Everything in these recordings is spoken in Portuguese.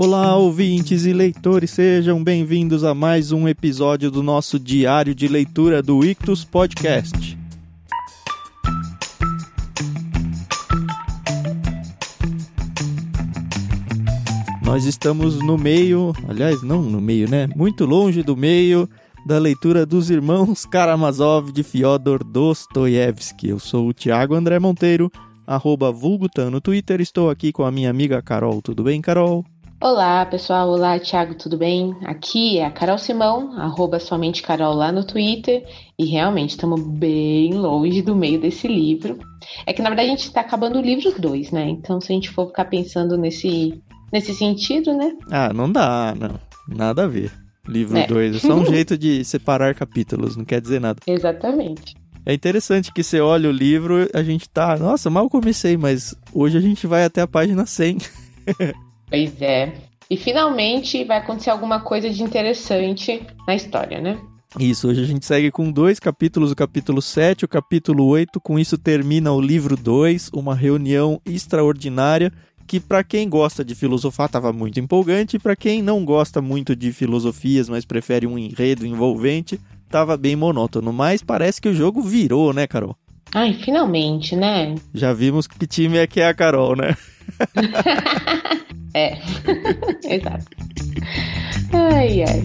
Olá, ouvintes e leitores, sejam bem-vindos a mais um episódio do nosso diário de leitura do Ictus Podcast. Nós estamos no meio, aliás, não no meio, né? Muito longe do meio da leitura dos irmãos Karamazov de Fyodor Dostoiévski. Eu sou o Thiago André Monteiro, arroba Vulgutan no Twitter. Estou aqui com a minha amiga Carol. Tudo bem, Carol? Olá, pessoal. Olá, Thiago, tudo bem? Aqui é a Carol Simão, arroba somente Carol lá no Twitter. E realmente estamos bem longe do meio desse livro. É que na verdade a gente está acabando o livro 2, né? Então, se a gente for ficar pensando nesse, nesse sentido, né? Ah, não dá, não. Nada a ver. Livro 2 é. é só um jeito de separar capítulos, não quer dizer nada. Exatamente. É interessante que você olha o livro, a gente tá, nossa, mal comecei, mas hoje a gente vai até a página 100. Pois é. E finalmente vai acontecer alguma coisa de interessante na história, né? Isso, hoje a gente segue com dois capítulos, o capítulo 7 o capítulo 8. Com isso termina o livro 2, uma reunião extraordinária que para quem gosta de filosofar estava muito empolgante, e para quem não gosta muito de filosofias, mas prefere um enredo envolvente, estava bem monótono. Mas parece que o jogo virou, né, Carol? Ai, finalmente, né? Já vimos que time é que é a Carol, né? É, exato. Ai, ai.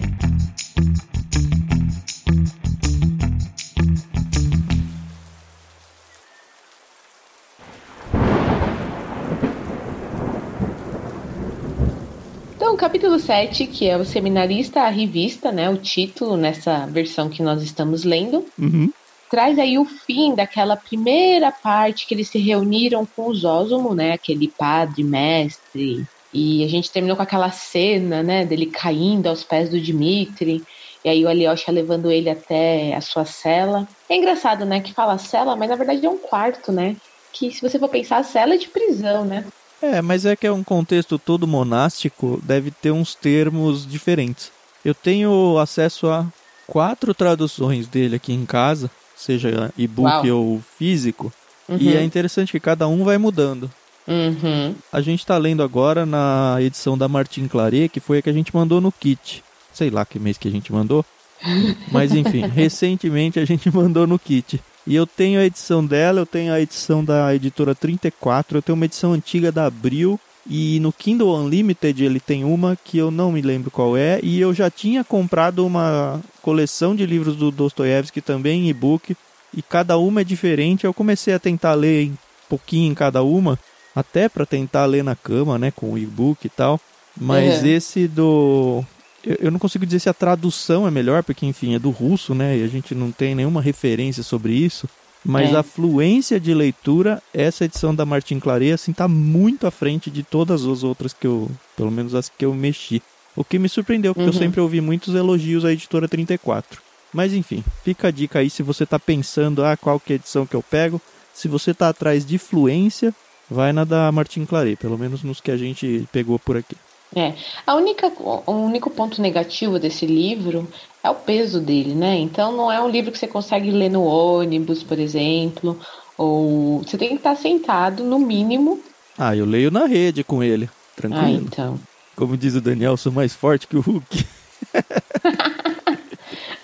Então, capítulo 7, que é o Seminarista à Revista, né? O título nessa versão que nós estamos lendo. Uhum. Traz aí o fim daquela primeira parte que eles se reuniram com o Zózomo, né? Aquele padre, mestre, e a gente terminou com aquela cena, né, dele caindo aos pés do Dimitri, e aí o Alyosha levando ele até a sua cela. É engraçado, né, que fala cela, mas na verdade é um quarto, né? Que se você for pensar, a cela é de prisão, né? É, mas é que é um contexto todo monástico, deve ter uns termos diferentes. Eu tenho acesso a quatro traduções dele aqui em casa, seja e-book ou físico, uhum. e é interessante que cada um vai mudando. Uhum. A gente está lendo agora na edição da Martin Claret, que foi a que a gente mandou no kit. Sei lá que mês que a gente mandou. Mas enfim, recentemente a gente mandou no kit. E eu tenho a edição dela, eu tenho a edição da editora 34, eu tenho uma edição antiga da Abril. E no Kindle Unlimited ele tem uma que eu não me lembro qual é. E eu já tinha comprado uma coleção de livros do Dostoiévski também em e-book. E cada uma é diferente. Eu comecei a tentar ler um pouquinho em cada uma até para tentar ler na cama, né, com o e-book e tal. Mas uhum. esse do eu, eu não consigo dizer se a tradução é melhor, porque enfim, é do russo, né, e a gente não tem nenhuma referência sobre isso. Mas é. a fluência de leitura, essa edição da Martin Claret, assim, tá muito à frente de todas as outras que eu, pelo menos as que eu mexi. O que me surpreendeu, porque uhum. eu sempre ouvi muitos elogios à editora 34. Mas enfim, fica a dica aí se você tá pensando, ah, qual que é a edição que eu pego. Se você tá atrás de fluência, vai na da Martin Claret, pelo menos nos que a gente pegou por aqui. É, a única, o único ponto negativo desse livro é o peso dele, né? Então não é um livro que você consegue ler no ônibus, por exemplo, ou você tem que estar sentado no mínimo. Ah, eu leio na rede com ele, tranquilo. Ah, então. Como diz o Daniel, sou mais forte que o Hulk.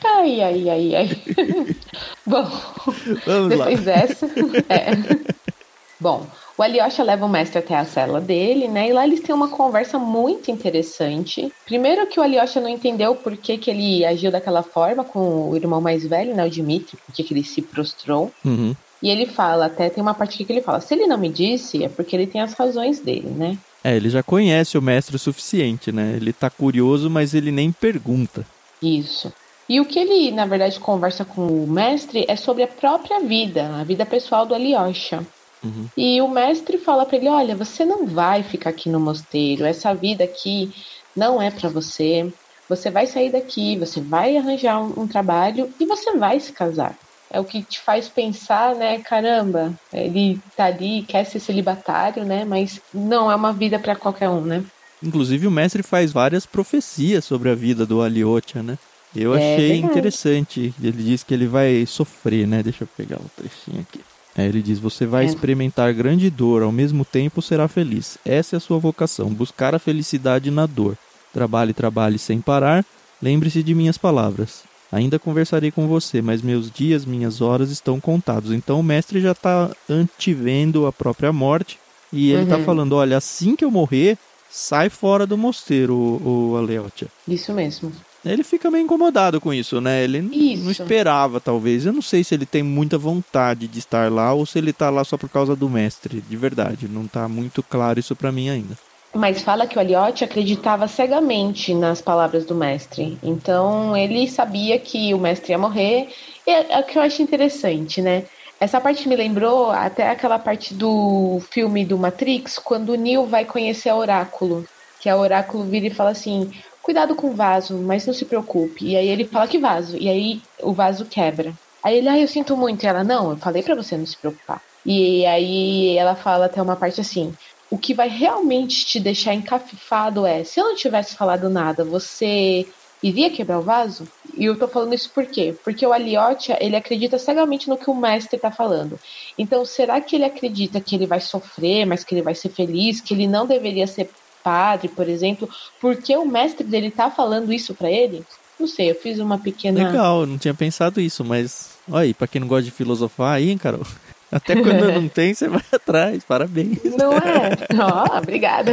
ai, ai, ai, ai. Bom, Vamos depois lá. dessa. É. Bom, o Alyosha leva o mestre até a cela dele, né? E lá eles têm uma conversa muito interessante. Primeiro que o Alyosha não entendeu por que, que ele agiu daquela forma com o irmão mais velho, né? O Dimitri, por que ele se prostrou. Uhum. E ele fala, até tem uma parte que ele fala, se ele não me disse, é porque ele tem as razões dele, né? É, ele já conhece o mestre o suficiente, né? Ele tá curioso, mas ele nem pergunta. Isso. E o que ele, na verdade, conversa com o mestre é sobre a própria vida, a vida pessoal do Alyosha. Uhum. E o mestre fala para ele: Olha, você não vai ficar aqui no mosteiro, essa vida aqui não é para você. Você vai sair daqui, você vai arranjar um, um, trabalho e você vai se casar. É o que te faz pensar, né? Caramba, ele tá ali, quer ser celibatário, né? Mas não é uma vida para qualquer um, né? Inclusive, o mestre faz várias profecias sobre a vida do Aliotia, né? Eu é achei verdade. interessante. Ele diz que ele vai sofrer, né? Deixa eu pegar o um trechinho aqui. Aí ele diz: Você vai É. experimentar grande dor, ao mesmo tempo será feliz. Essa é a sua vocação, buscar a felicidade na dor. Trabalhe, trabalhe sem parar. Lembre-se de minhas palavras. Ainda conversarei com você, mas meus dias, minhas horas estão contados. Então o mestre já está antevendo a própria morte. E ele está Uhum. falando: Olha, assim que eu morrer, sai fora do mosteiro, o, o Aleotia. Isso mesmo. Ele fica meio incomodado com isso, né? Ele Isso. não esperava, talvez. Eu não sei se ele tem muita vontade de estar lá ou se ele tá lá só por causa do mestre, de verdade. Não tá muito claro isso pra mim ainda. Mas fala que o Aliotti acreditava cegamente nas palavras do mestre. Então ele sabia que o mestre ia morrer. E é, é o que eu acho interessante, né? Essa parte me lembrou até aquela parte do filme do Matrix, quando o Neo vai conhecer a Oráculo. Que a Oráculo vira e fala assim: cuidado com o vaso, mas não se preocupe. E aí ele fala que vaso. E aí o vaso quebra. Aí ele, ah, eu sinto muito. E ela, não, eu falei pra você não se preocupar. E aí ela fala até uma parte assim: o que vai realmente te deixar encafifado é, se eu não tivesse falado nada, você iria quebrar o vaso? E eu tô falando isso por quê? Porque o Aliotia, ele acredita cegamente no que o mestre tá falando. Então, será que ele acredita que ele vai sofrer, mas que ele vai ser feliz, que ele não deveria ser padre, por exemplo, porque o mestre dele tá falando isso pra ele? Não sei, eu fiz uma pequena Legal, eu não tinha pensado isso, mas. Olha aí, pra quem não gosta de filosofar aí, hein, Carol? Até quando não tem, você vai atrás. Parabéns. Não é? Ó, obrigada.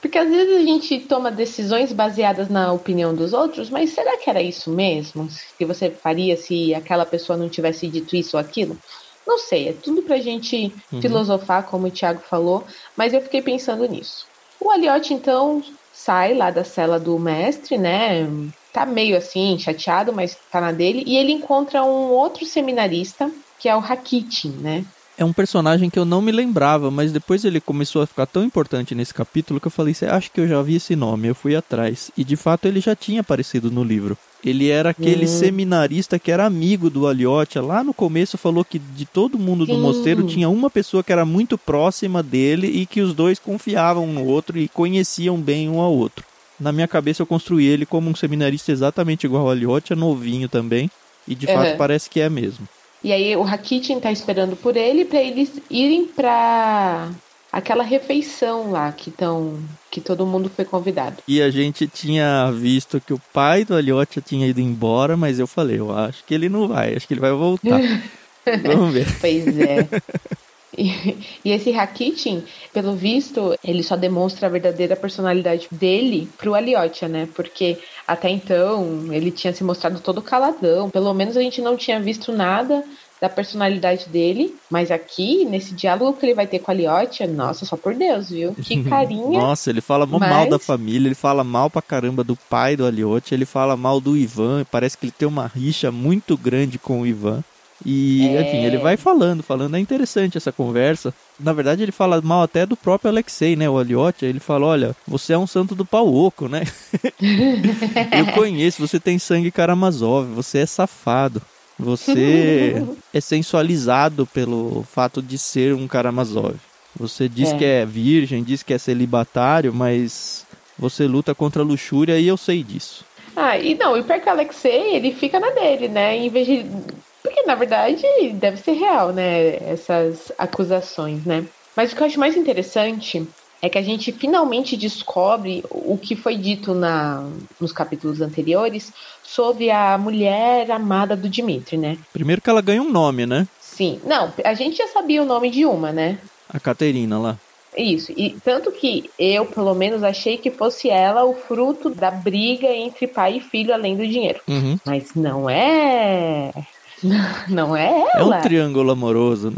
Porque às vezes a gente toma decisões baseadas na opinião dos outros, mas será que era isso mesmo? Que você faria se aquela pessoa não tivesse dito isso ou aquilo? Não sei, é tudo pra gente Uhum. filosofar, como o Thiago falou, mas eu fiquei pensando nisso. O Aliotti, então, sai lá da cela do mestre, né? Tá meio assim, chateado, mas tá na dele, e ele encontra um outro seminarista, que é o Rakitin, né? É um personagem que eu não me lembrava, mas depois ele começou a ficar tão importante nesse capítulo que eu falei, "Cê acho que eu já vi esse nome, eu fui atrás. E de fato ele já tinha aparecido no livro. Ele era aquele Hum. seminarista que era amigo do Aliotia. Lá no começo falou que de todo mundo do Sim. mosteiro tinha uma pessoa que era muito próxima dele e que os dois confiavam um no outro e conheciam bem um ao outro. Na minha cabeça eu construí ele como um seminarista exatamente igual ao Aliotia, novinho também. E de Uhum. fato parece que é mesmo. E aí o Rakitin tá esperando por ele para eles irem pra aquela refeição lá que tão que todo mundo foi convidado. E a gente tinha visto que o pai do Aliotia tinha ido embora, mas eu falei, eu acho que ele não vai, acho que ele vai voltar. Vamos ver. Pois é. E, e esse Rakitin, pelo visto, ele só demonstra a verdadeira personalidade dele pro Aliotia, né? Porque até então ele tinha se mostrado todo caladão. Pelo menos a gente não tinha visto nada da personalidade dele. Mas aqui, nesse diálogo que ele vai ter com a Aliotia, nossa, só por Deus, viu? Que carinha. Nossa, ele fala Mas- mal da família, ele fala mal pra caramba do pai do Aliotia, ele fala mal do Ivan, parece que ele tem uma rixa muito grande com o Ivan. E, É. enfim, ele vai falando, falando, é interessante essa conversa. Na verdade, ele fala mal até do próprio Alexei, né? O Aliotia, ele fala, olha, você é um santo do pau oco, né? Eu conheço, você tem sangue Karamazov, você é safado. Você é sensualizado pelo fato de ser um Karamazov. Você diz É. que é virgem, diz que é celibatário, mas você luta contra a luxúria e eu sei disso. Ah, e não, e pior que o Alexei, ele fica na dele, né? Em vez de. Porque, na verdade, deve ser real, né? Essas acusações, né? Mas o que eu acho mais interessante é que a gente finalmente descobre o que foi dito na, nos capítulos anteriores sobre a mulher amada do Dimitri, né? Primeiro que ela ganha um nome, né? Sim. Não, a gente já sabia o nome de uma, né? A Caterina lá. Isso, e tanto que eu, pelo menos, achei que fosse ela o fruto da briga entre pai e filho além do dinheiro. Uhum. Mas não é. Não é É ela. um triângulo amoroso, né?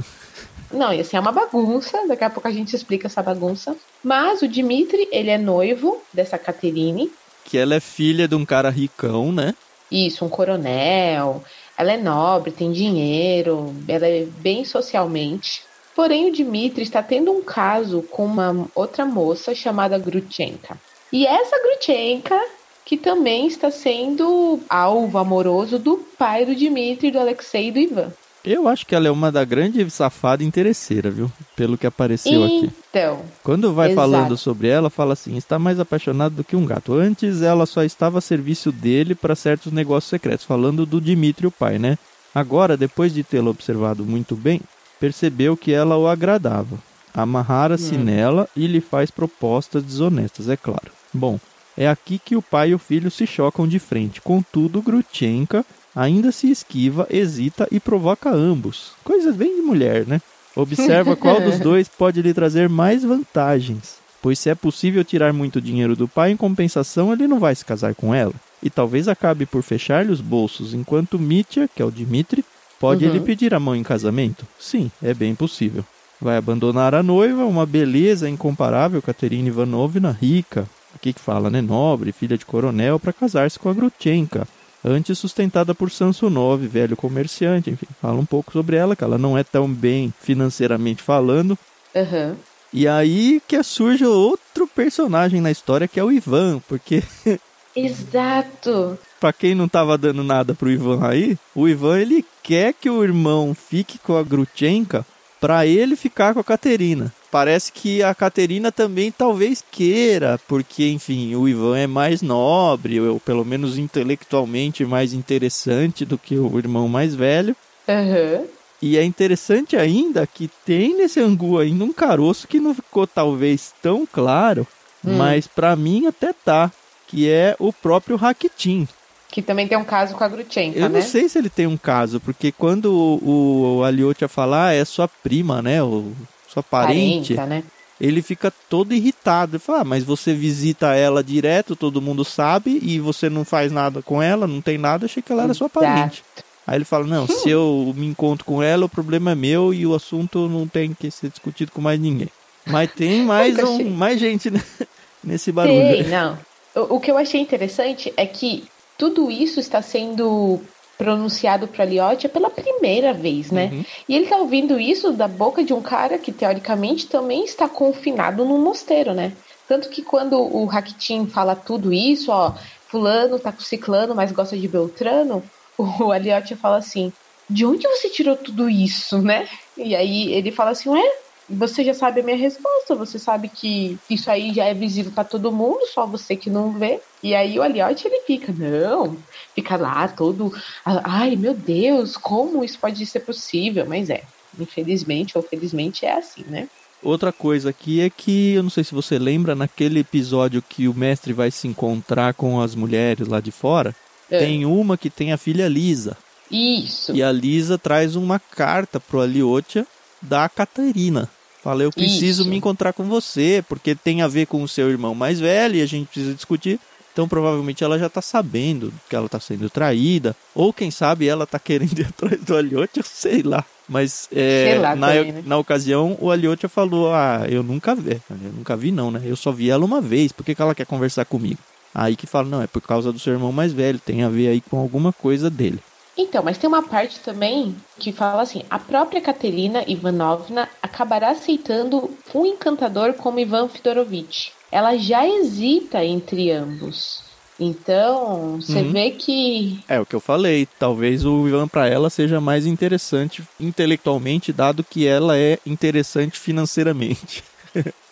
Não, ia ser uma bagunça. Daqui a pouco a gente explica essa bagunça. Mas o Dimitri, ele é noivo dessa Caterine. Que ela é filha de um cara ricão, né? Isso, um coronel. Ela é nobre, tem dinheiro, ela é bem socialmente. Porém, o Dimitri está tendo um caso com uma outra moça chamada Grutchenka. E essa Grutchenka, que também está sendo alvo amoroso do pai do Dimitri, do Alexei e do Ivan. Eu acho que ela é uma da grande safada interesseira, viu? Pelo que apareceu aqui. Então, Quando vai Exato. falando sobre ela, fala assim: está mais apaixonado do que um gato. Antes ela só estava a serviço dele para certos negócios secretos, falando do Dimitri, o pai, né? Agora, depois de tê-la observado muito bem, percebeu que ela o agradava. Amarrara-se Hum. nela e lhe faz propostas desonestas, é claro. Bom, é aqui que o pai e o filho se chocam de frente. Contudo, Grutchenka ainda se esquiva, hesita e provoca ambos. Coisa bem de mulher, né? Observa qual dos dois pode lhe trazer mais vantagens. Pois se é possível tirar muito dinheiro do pai, em compensação ele não vai se casar com ela. E talvez acabe por fechar-lhe os bolsos, enquanto Mitya, que é o Dmitri, pode Uhum. lhe pedir a mão em casamento? Sim, é bem possível. Vai abandonar a noiva, uma beleza incomparável, Katerina Ivanovna, rica, aqui que fala, né, nobre, filha de coronel, para casar-se com a Grutchenka, antes sustentada por Samsonov, velho comerciante, enfim, fala um pouco sobre ela, que ela não é tão bem financeiramente falando. Aham. E aí que surge outro personagem na história, que é o Ivan, porque Exato. Pra quem não tava dando nada pro Ivan aí, o Ivan ele quer que o irmão fique com a Grutchenka pra ele ficar com a Caterina. Parece que a Caterina também talvez queira, porque enfim, o Ivan é mais nobre, ou pelo menos intelectualmente mais interessante do que o irmão mais velho. Aham. E é interessante ainda que tem nesse angu ainda um caroço que não ficou talvez tão claro, Hum. mas pra mim até tá, que é o próprio Rakitin. Que também tem um caso com a Grutchenka, Eu né? não sei se ele tem um caso, porque quando o, o Aliotia falar, é sua prima, né? O, sua parente, Parenta, né? ele fica todo irritado. Ele fala, ah, mas você visita ela direto, todo mundo sabe, e você não faz nada com ela, não tem nada, achei que ela era sua Exato. parente. Aí ele fala, não, se eu me encontro com ela, o problema é meu e o assunto não tem que ser discutido com mais ninguém. Mas tem mais, um, mais gente né, nesse barulho. Tem, não. O, o que eu achei interessante é que tudo isso está sendo pronunciado para Liotia pela primeira vez, né? Uhum. E ele tá ouvindo isso da boca de um cara que teoricamente também está confinado num mosteiro, né? Tanto que quando o Rakitin fala tudo isso, ó, fulano tá com ciclano, mas gosta de Beltrano, o Aliotia fala assim: "De onde você tirou tudo isso, né?" E aí ele fala assim: "Ué, você já sabe a minha resposta, você sabe que isso aí já é visível para todo mundo, só você que não vê. E aí o Aliotti ele fica, não, fica lá todo, ai meu Deus, como isso pode ser possível? Mas é, infelizmente ou felizmente é assim, né? Outra coisa aqui é que, eu não sei se você lembra, naquele episódio que o mestre vai se encontrar com as mulheres lá de fora, É. tem uma que tem a filha Lisa. Isso. E a Lisa traz uma carta pro Aliotia da Catarina. Fala, eu preciso Isso. me encontrar com você, porque tem a ver com o seu irmão mais velho e a gente precisa discutir. Então provavelmente ela já tá sabendo que ela tá sendo traída. Ou quem sabe ela tá querendo ir atrás do Aliotia, sei lá. Mas é, lá na, também, né? na ocasião o Aliotia falou, ah, eu nunca vi. Eu nunca vi não, né? Eu só vi ela uma vez, por que, que ela quer conversar comigo? Aí que fala, não, é por causa do seu irmão mais velho, tem a ver aí com alguma coisa dele. Então, mas tem uma parte também que fala assim: a própria Katerina Ivanovna acabará aceitando um encantador como Ivan Fidorovitch. Ela já hesita entre ambos. Então, você Uhum. vê que É o que eu falei. Talvez o Ivan pra ela seja mais interessante intelectualmente, dado que ela é interessante financeiramente.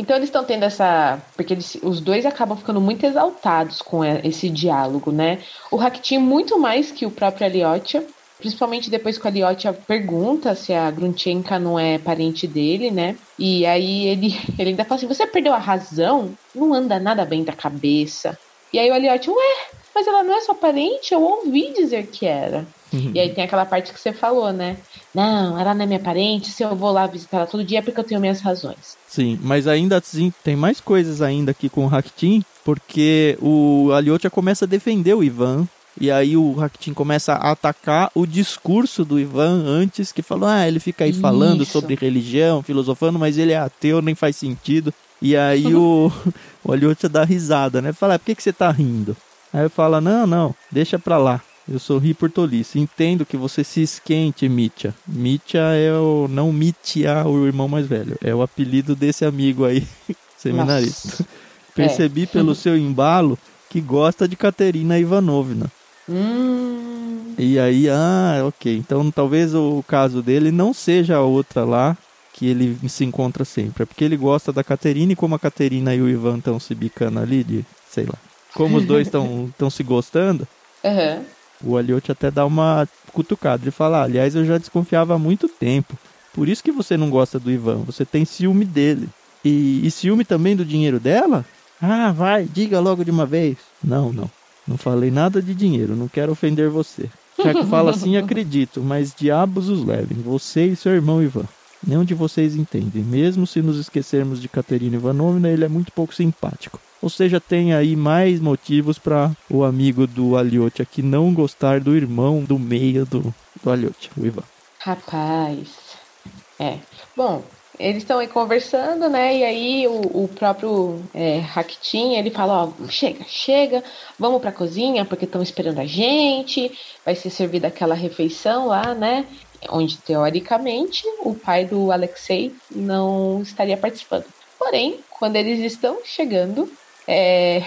Então eles estão tendo essa. Porque eles- os dois acabam ficando muito exaltados com esse diálogo, né? O Rakitin muito mais que o próprio Aliotia. Principalmente depois que o Aliotia pergunta se a Grunchenka não é parente dele, né? E aí ele, ele ainda fala assim: Você perdeu a razão? Não anda nada bem da cabeça. E aí o Aliotia, ué, mas ela não é sua parente? Eu ouvi dizer que era. E aí tem aquela parte que você falou, né? Não, ela não é minha parente. Se eu vou lá visitar ela todo dia é porque eu tenho minhas razões. Sim, mas ainda assim tem mais coisas ainda aqui com o Rakitin, porque o Aliotia começa a defender o Ivan. E aí o Rakitin começa a atacar o discurso do Ivan antes, que falou, ah, ele fica aí falando Isso. sobre religião, filosofando, mas ele é ateu, nem faz sentido. E aí o, o Aliotia dá risada, né? Fala, ah, por que, que você tá rindo? Aí eu falo, não, não, deixa pra lá. Eu sorri por tolice. Entendo que você se esquente, Mitya. Mitya é o. Não Mitya, o irmão mais velho. É o apelido desse amigo aí, seminarista. Percebi pelo seu embalo que gosta de Katerina Ivanovna. Hum. E aí, ah, ok. Então talvez o caso dele não seja a outra lá que ele se encontra sempre. É porque ele gosta da Caterina e como a Caterina e o Ivan estão se bicando ali, de, sei lá. Como os dois estão se gostando, Aham. O Aliotti até dá uma cutucada. Ele fala, ah, aliás, eu já desconfiava há muito tempo. Por isso que você não gosta do Ivan, você tem ciúme dele. E, e ciúme também do dinheiro dela? Ah, vai, diga logo de uma vez. Não, não. Não falei nada de dinheiro, não quero ofender você. Já que fala assim, acredito, mas diabos os levem, você e seu irmão Ivan. Nenhum de vocês entendem. Mesmo se nos esquecermos de Caterina Ivanovna, ele é muito pouco simpático. Ou seja, tem aí mais motivos para o amigo do Aliotia aqui não gostar do irmão do meio do, do Aliotia, o Ivan. Rapaz. É. Bom, eles estão aí conversando, né? E aí o, o próprio é, Rakitin, ele fala, ó, chega, chega, vamos pra cozinha, porque estão esperando a gente, vai ser servida aquela refeição lá, né? Onde, teoricamente, o pai do Alexei não estaria participando. Porém, quando eles estão chegando, é...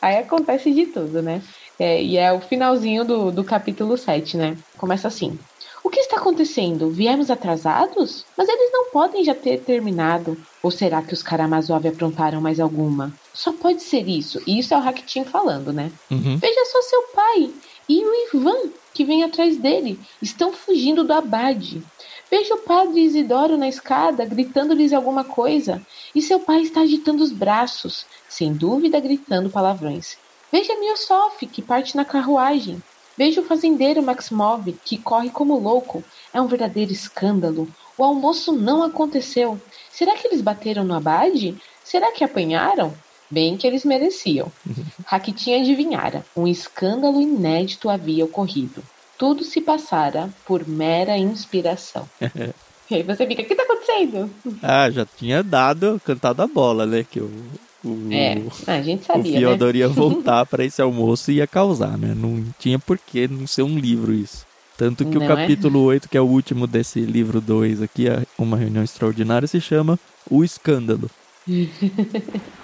aí acontece de tudo, né? É, e é o finalzinho do, do capítulo 7, né? Começa assim. O que está acontecendo? Viemos atrasados? Mas eles não podem já ter terminado. Ou será que os Karamazov aprontaram mais alguma? Só pode ser isso. E isso é o Rakitin falando, né? Uhum. Veja só seu pai e o Ivan, que vem atrás dele. Estão fugindo do abade. Veja o padre Isidoro na escada, gritando-lhes alguma coisa. E seu pai está agitando os braços, sem dúvida gritando palavrões. Veja Miossof, que parte na carruagem. Veja o fazendeiro Maximov, que corre como louco. É um verdadeiro escândalo. O almoço não aconteceu. Será que eles bateram no abade? Será que apanharam? Bem que eles mereciam. Rakitin adivinhara. Um escândalo inédito havia ocorrido. Tudo se passara por mera inspiração. e aí você fica, o que está acontecendo? Ah, já tinha dado, cantado a bola, né? Que o, o, é, a gente sabia, o Fyodor né? ia voltar para esse almoço e ia causar, né? Não tinha por que não ser um livro isso. Tanto que Não o é? capítulo 8, que é o último desse livro 2 aqui, é Uma Reunião Extraordinária, se chama O Escândalo.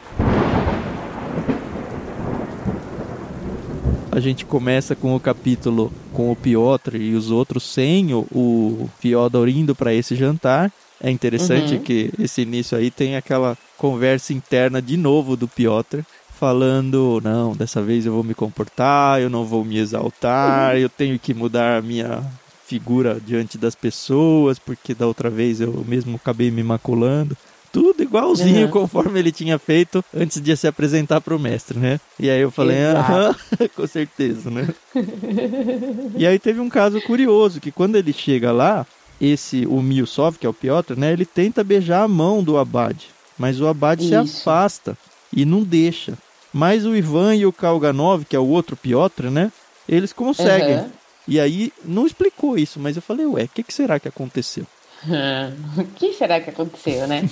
A gente começa com o capítulo com o Piotr e os outros sem o, o Fyodor indo para esse jantar. É interessante Uhum. que esse início aí tem aquela conversa interna de novo do Piotr, falando: não, dessa vez eu vou me comportar, eu não vou me exaltar, eu tenho que mudar a minha figura diante das pessoas, porque da outra vez eu mesmo acabei me maculando. Tudo igualzinho Uhum. conforme ele tinha feito antes de se apresentar para o mestre, né? E aí eu falei, aham, com certeza, né? e aí teve um caso curioso, que quando ele chega lá, esse, o Milsov, que é o Piotr, né? Ele tenta beijar a mão do Abade, mas o Abade se afasta e não deixa. Mas o Ivan e o Kalganov, que é o outro Piotr, né? Eles conseguem. Aham. E aí não explicou isso, mas eu falei, ué, o que, que será que aconteceu? o que será que aconteceu, né?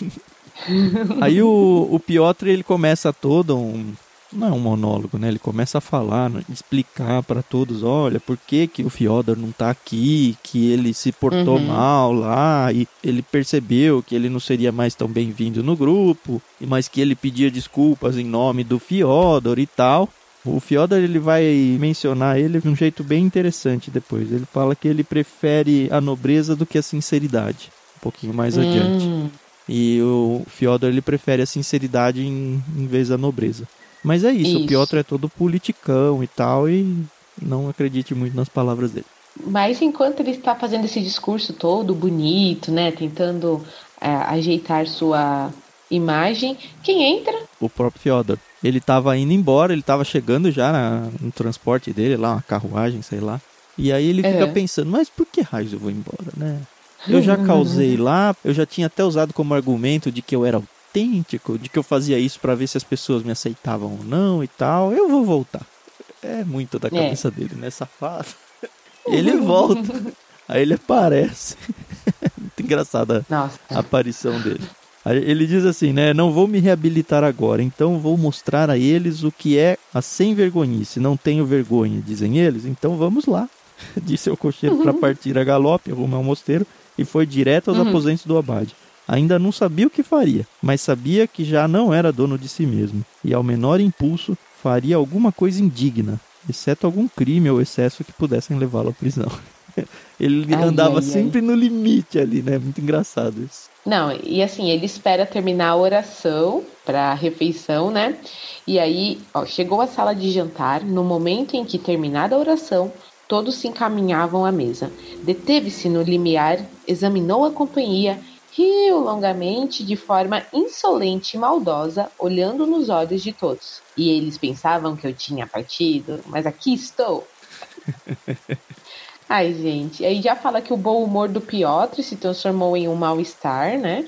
Aí o, o Piotr ele começa todo um. Não é um monólogo, né? Ele começa a falar, né? explicar para todos: olha, por que, que o Fyodor não tá aqui, que ele se portou Uhum. mal lá, e ele percebeu que ele não seria mais tão bem-vindo no grupo, e mas que ele pedia desculpas em nome do Fyodor e tal. O Fyodor ele vai mencionar ele de um jeito bem interessante depois. Ele fala que ele prefere a nobreza do que a sinceridade. Um pouquinho mais adiante. Hum, E o Fyodor ele prefere a sinceridade em, em vez da nobreza. Mas é isso, o Isso. Piotr é todo politicão e tal, e não acredite muito nas palavras dele. Mas enquanto ele está fazendo esse discurso todo bonito, né? Tentando é, ajeitar sua imagem, quem entra? O próprio Fyodor. Ele tava indo embora, ele tava chegando já na- no transporte dele, lá, uma carruagem, sei lá. E aí ele fica É. pensando, mas por que raios eu vou embora, né? Eu já causei lá, eu já tinha até usado como argumento de que eu era autêntico, de que eu fazia isso pra ver se as pessoas me aceitavam ou não e tal. Eu vou voltar. É muito da É. cabeça dele, né, safado? Ele volta. Aí ele aparece. Muito engraçada a aparição dele. Ele diz assim, né? Não vou me reabilitar agora, então vou mostrar a eles o que é a sem vergonhice. Não tenho vergonha, dizem eles, então vamos lá. Disse o cocheiro para partir a galope, rumo ao mosteiro, e foi direto aos Uhum. aposentos do abade. Ainda não sabia o que faria, mas sabia que já não era dono de si mesmo, e ao menor impulso faria alguma coisa indigna, exceto algum crime ou excesso que pudessem levá-lo à prisão. Ele Ai, andava ai, ai. sempre no limite ali, né? Muito engraçado isso. Não, e assim, ele espera terminar a oração para a refeição, né? E aí, ó, chegou à sala de jantar. No momento em que terminada a oração, Todos se encaminhavam à mesa. Deteve-se no limiar, examinou a companhia, riu longamente de forma insolente e maldosa, olhando nos olhos de todos. E eles pensavam que eu tinha partido, mas aqui estou. Ai, gente. Aí já fala que o bom humor do Piotr se transformou em um mal-estar, né?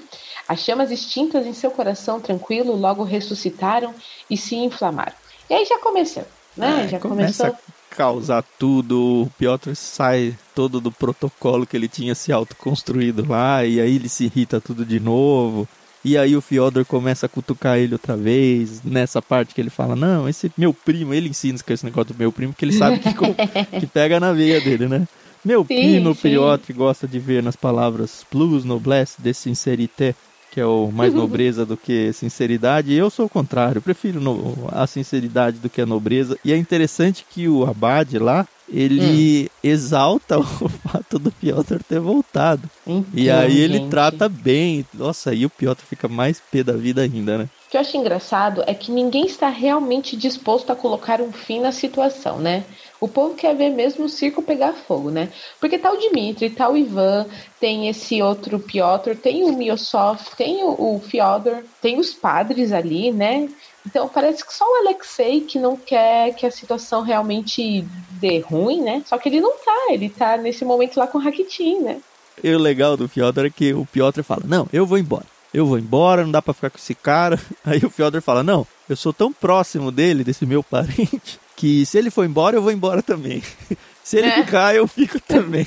As chamas extintas em seu coração tranquilo logo ressuscitaram e se inflamaram. E aí já começou, né? É, já começa começou. a causar tudo. O Piotr sai todo do protocolo que ele tinha se autoconstruído lá, e aí ele se irrita tudo de novo. E aí o Fyodor começa a cutucar ele outra vez, nessa parte que ele fala, não, esse meu primo, ele ensina esse negócio do meu primo, que ele sabe que, que pega na veia dele, né? Meu Sim, primo. Piotr, gosta de ver nas palavras plus, noblesse, de sincerité, que é o mais nobreza do que sinceridade. Eu sou o contrário, prefiro no- a sinceridade do que a nobreza. E é interessante que o Abade lá, ele Hum. exalta o fato do Piotr ter voltado. E Então, aí ele gente, trata bem. Nossa, aí o Piotr fica mais pé da vida ainda, né? O que eu acho engraçado é que ninguém está realmente disposto a colocar um fim na situação, né? O povo quer ver mesmo o circo pegar fogo, né? Porque tá o Dmitry, tá o Ivan, tem esse outro Piotr, tem o Miosov, tem o, o Fyodor, tem os padres ali, né? Então parece que só o Alexei que não quer que a situação realmente dê ruim, né? Só que ele não tá, ele tá nesse momento lá com o Rakitin, né? E o legal do Fyodor é que o Piotr fala: Não, eu vou embora. Eu vou embora, não dá pra ficar com esse cara. Aí o Fyodor fala: Não, eu sou tão próximo dele, desse meu parente, que se ele for embora, eu vou embora também. Se ele É. ficar, eu fico também.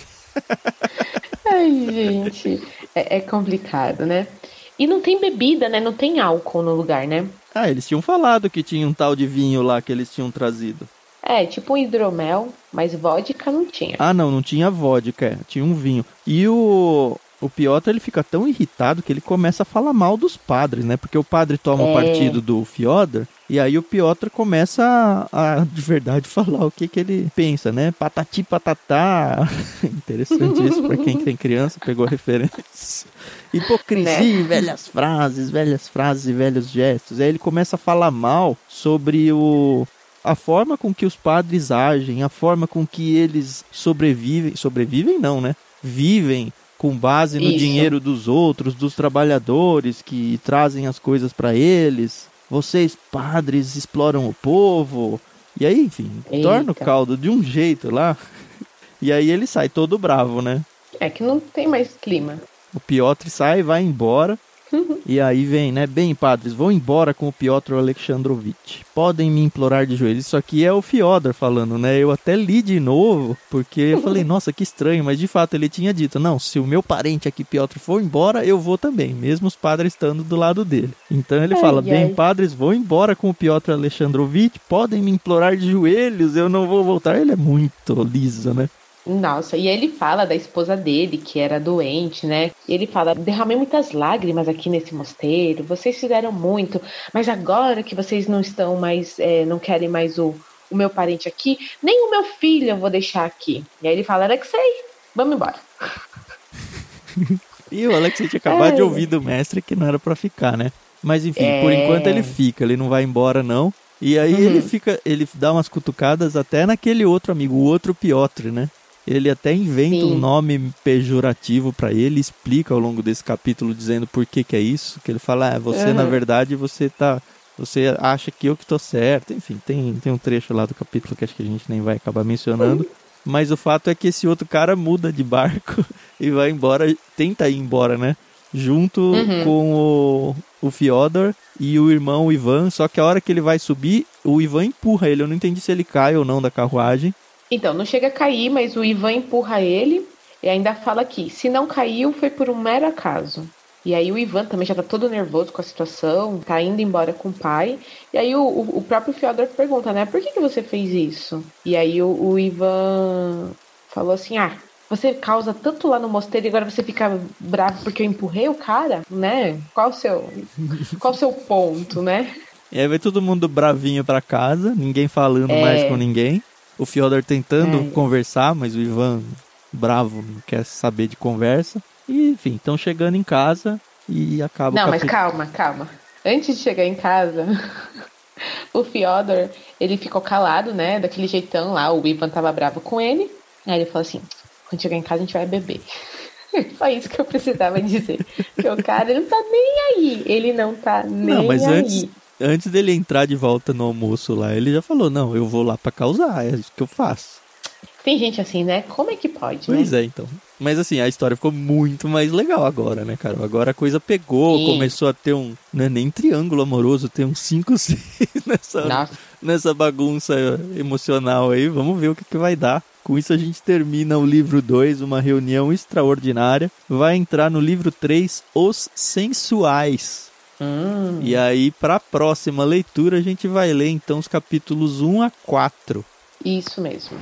Ai, gente, é, é complicado, né? E não tem bebida, né? Não tem álcool no lugar, né? Ah, eles tinham falado que tinha um tal de vinho lá que eles tinham trazido. É, tipo um hidromel, mas vodka não tinha. Ah, não, não tinha vodka, é, tinha um vinho. E o, o Piotr, ele fica tão irritado que ele começa a falar mal dos padres, né? Porque o padre toma o É. partido do Fyodor, e aí o Piotr começa a, a, de verdade falar o que, que ele pensa, né? Patati patatá. Interessante isso pra quem tem criança, pegou a referência. Hipocrisia, Né? velhas frases, velhas frases e velhos gestos. Aí ele começa a falar mal sobre o a forma com que os padres agem, a forma com que eles sobrevivem, sobrevivem não, né? Vivem com base no Isso. dinheiro dos outros, dos trabalhadores que trazem as coisas para eles. Vocês padres exploram o povo. E aí, enfim, Eita. torna o caldo de um jeito lá. E aí ele sai todo bravo, né? É que não tem mais clima. O Piotr sai, vai embora. E aí vem, né? Bem, padres, vou embora com o Piotr Alexandrovitch. Podem me implorar de joelhos. Isso aqui é o Fyodor falando, né? Eu até li de novo, porque eu falei, nossa, que estranho. Mas de fato ele tinha dito: não, se o meu parente aqui, Piotr, for embora, eu vou também, mesmo os padres estando do lado dele. Então ele Ai, fala: ai. bem, padres, vou embora com o Piotr Alexandrovitch. Podem me implorar de joelhos, eu não vou voltar. Ele é muito liso, né? Nossa, e ele fala da esposa dele, que era doente, né? E ele fala: derramei muitas lágrimas aqui nesse mosteiro, vocês fizeram muito, mas agora que vocês não estão mais, é, não querem mais o, o meu parente aqui, nem o meu filho eu vou deixar aqui. E aí ele fala: Alexei, vamos embora. E o Alex tinha acabado de É. ouvir do mestre que não era pra ficar, né? Mas enfim, É. por enquanto ele fica, ele não vai embora não. E aí Uhum. ele fica, ele dá umas cutucadas até naquele outro amigo, o outro Piotr, né? Ele até inventa Sim. um nome pejorativo pra ele, explica ao longo desse capítulo dizendo por que que é isso, que ele fala, ah, você Uhum. na verdade você tá você acha que eu que tô certo. Enfim, tem tem um trecho lá do capítulo que acho que a gente nem vai acabar mencionando. Mas o fato é que esse outro cara muda de barco e vai embora, tenta ir embora, né? Junto Uhum. com o, o Fyodor e o irmão Ivan. Só que a hora que ele vai subir, o Ivan empurra ele. Eu não entendi se ele cai ou não da carruagem. Então, não chega a cair, mas o Ivan empurra ele e ainda fala que se não caiu foi por um mero acaso. E aí o Ivan também já tá todo nervoso com a situação, tá indo embora com o pai. E aí o, o- próprio Fyodor pergunta, né, por que, que você fez isso? E aí o, o Ivan falou assim, ah, você causa tanto lá no mosteiro e agora você fica bravo porque eu empurrei o cara, né? Qual o seu, qual o seu ponto, né? E aí vai todo mundo bravinho pra casa, ninguém falando É. mais com ninguém. O Fyodor tentando É. conversar, mas o Ivan, bravo, não quer saber de conversa. E, enfim, estão chegando em casa e acaba Não, mas calma, calma. Antes de chegar em casa, o Fyodor, ele ficou calado, né? Daquele jeitão lá, o Ivan tava bravo com ele. Aí ele falou assim: quando chegar em casa a gente vai beber. Só isso que eu precisava dizer. Porque o cara ele não tá nem aí. Ele não tá nem não, mas aí. Antes, antes dele entrar de volta no almoço lá, ele já falou: não, eu vou lá para causar, é isso que eu faço. Tem gente assim, né? Como é que pode, pois né? é, então. Mas assim, a história ficou muito mais legal agora, né, cara? Agora a coisa pegou, Sim. começou a ter um. Não é nem triângulo amoroso, tem um 5 6 nessa, nessa bagunça emocional aí. Vamos ver o que, que vai dar. Com isso a gente termina o livro 2, uma reunião extraordinária. Vai entrar no livro 3, Os Sensuais. Hum. E aí, para a próxima leitura, a gente vai ler então os capítulos 1 a 4. Isso mesmo.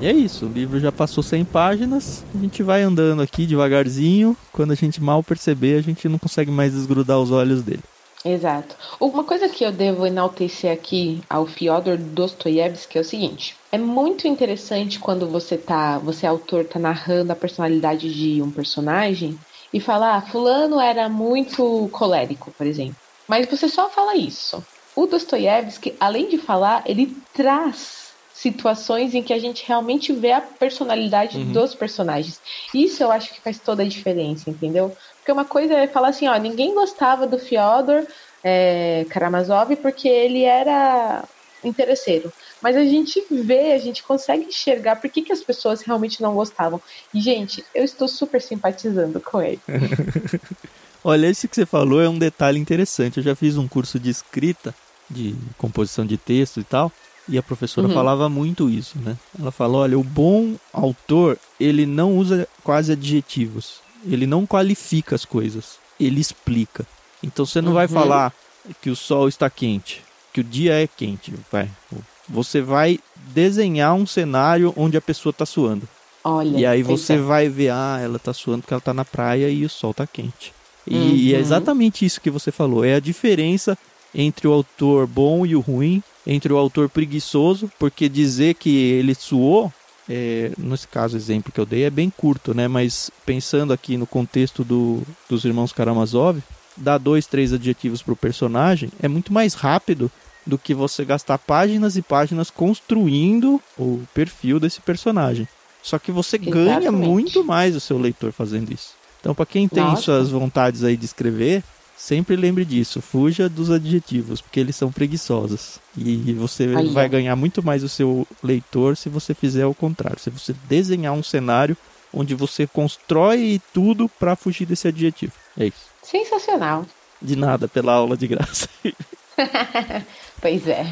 E é isso, o livro já passou 100 páginas, a gente vai andando aqui devagarzinho, quando a gente mal perceber, a gente não consegue mais desgrudar os olhos dele. Exato. Uma coisa que eu devo enaltecer aqui ao Fyodor Dostoiévski é o seguinte: é muito interessante quando você tá, você autor tá narrando a personalidade de um personagem e fala, ah, fulano era muito colérico, por exemplo. Mas você só fala isso. O Dostoiévski, além de falar, ele traz situações em que a gente realmente vê a personalidade uhum. dos personagens. Isso eu acho que faz toda a diferença, entendeu? Porque uma coisa é falar assim, ó, ninguém gostava do Fyodor é, Karamazov porque ele era interesseiro. Mas a gente vê, a gente consegue enxergar por que, que as pessoas realmente não gostavam. E, gente, eu estou super simpatizando com ele. Olha, esse que você falou é um detalhe interessante. Eu já fiz um curso de escrita, de composição de texto e tal. E a professora uhum. falava muito isso, né? Ela falou, olha, o bom autor, ele não usa quase adjetivos. Ele não qualifica as coisas. Ele explica. Então você não uhum. vai falar que o sol está quente, que o dia é quente, vai. Você vai desenhar um cenário onde a pessoa está suando. Olha, e aí você vai ver, ah, ela está suando porque ela está na praia e o sol está quente. E, uhum. e é exatamente isso que você falou. É a diferença entre o autor bom e o ruim entre o autor preguiçoso, porque dizer que ele suou, é, nesse caso, exemplo que eu dei, é bem curto, né? Mas pensando aqui no contexto do, dos irmãos Karamazov, dar dois, três adjetivos para o personagem é muito mais rápido do que você gastar páginas e páginas construindo o perfil desse personagem. Só que você Exatamente. ganha muito mais o seu leitor fazendo isso. Então, para quem tem Nossa. suas vontades aí de escrever, Sempre lembre disso, fuja dos adjetivos, porque eles são preguiçosos. E você Aí, vai ganhar muito mais o seu leitor se você fizer o contrário. Se você desenhar um cenário onde você constrói tudo para fugir desse adjetivo. É isso. Sensacional. De nada pela aula de graça. pois é.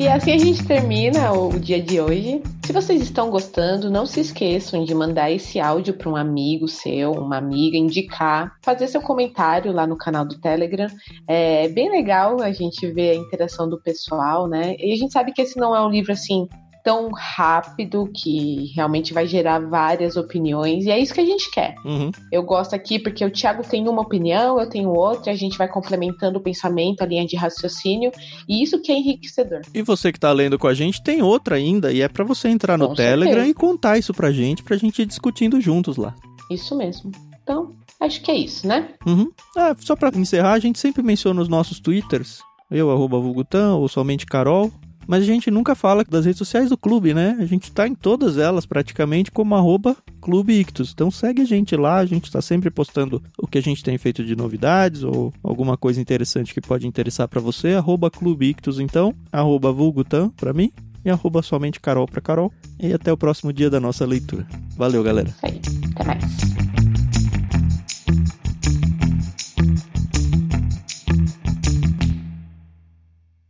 E assim a gente termina o dia de hoje. Se vocês estão gostando, não se esqueçam de mandar esse áudio para um amigo seu, uma amiga, indicar, fazer seu comentário lá no canal do Telegram. É bem legal a gente ver a interação do pessoal, né? E a gente sabe que esse não é um livro assim tão rápido que realmente vai gerar várias opiniões e é isso que a gente quer. Uhum. Eu gosto aqui porque o Thiago tem uma opinião, eu tenho outra, a gente vai complementando o pensamento, a linha de raciocínio e isso que é enriquecedor. E você que está lendo com a gente tem outra ainda e é para você entrar no com Telegram certeza. e contar isso pra gente, pra gente ir discutindo juntos lá. Isso mesmo. Então, acho que é isso, né? Uhum. Ah, só para encerrar, a gente sempre menciona os nossos twitters. Eu, arroba Vulgutan, ou somente Carol. Mas a gente nunca fala das redes sociais do clube, né? A gente tá em todas elas praticamente como arroba Clube Ictus. Então segue a gente lá, a gente está sempre postando o que a gente tem feito de novidades ou alguma coisa interessante que pode interessar para você. Arroba Clube Ictus, então, arroba Vulgutan para mim e arroba somente Carol para Carol. E até o próximo dia da nossa leitura. Valeu, galera. Aí, até mais.